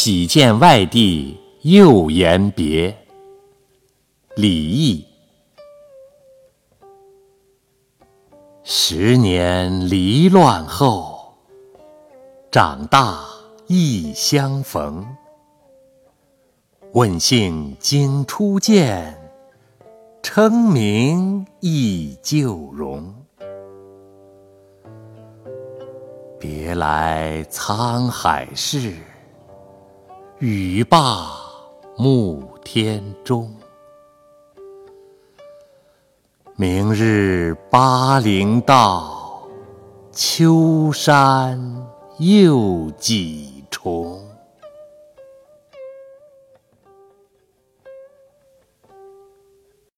喜见外地又言别。李益。十年离乱后，长大亦相逢。问姓经初见，称名忆旧容。别来沧海事，雨罢暮天钟。明日巴陵道，秋山又几重。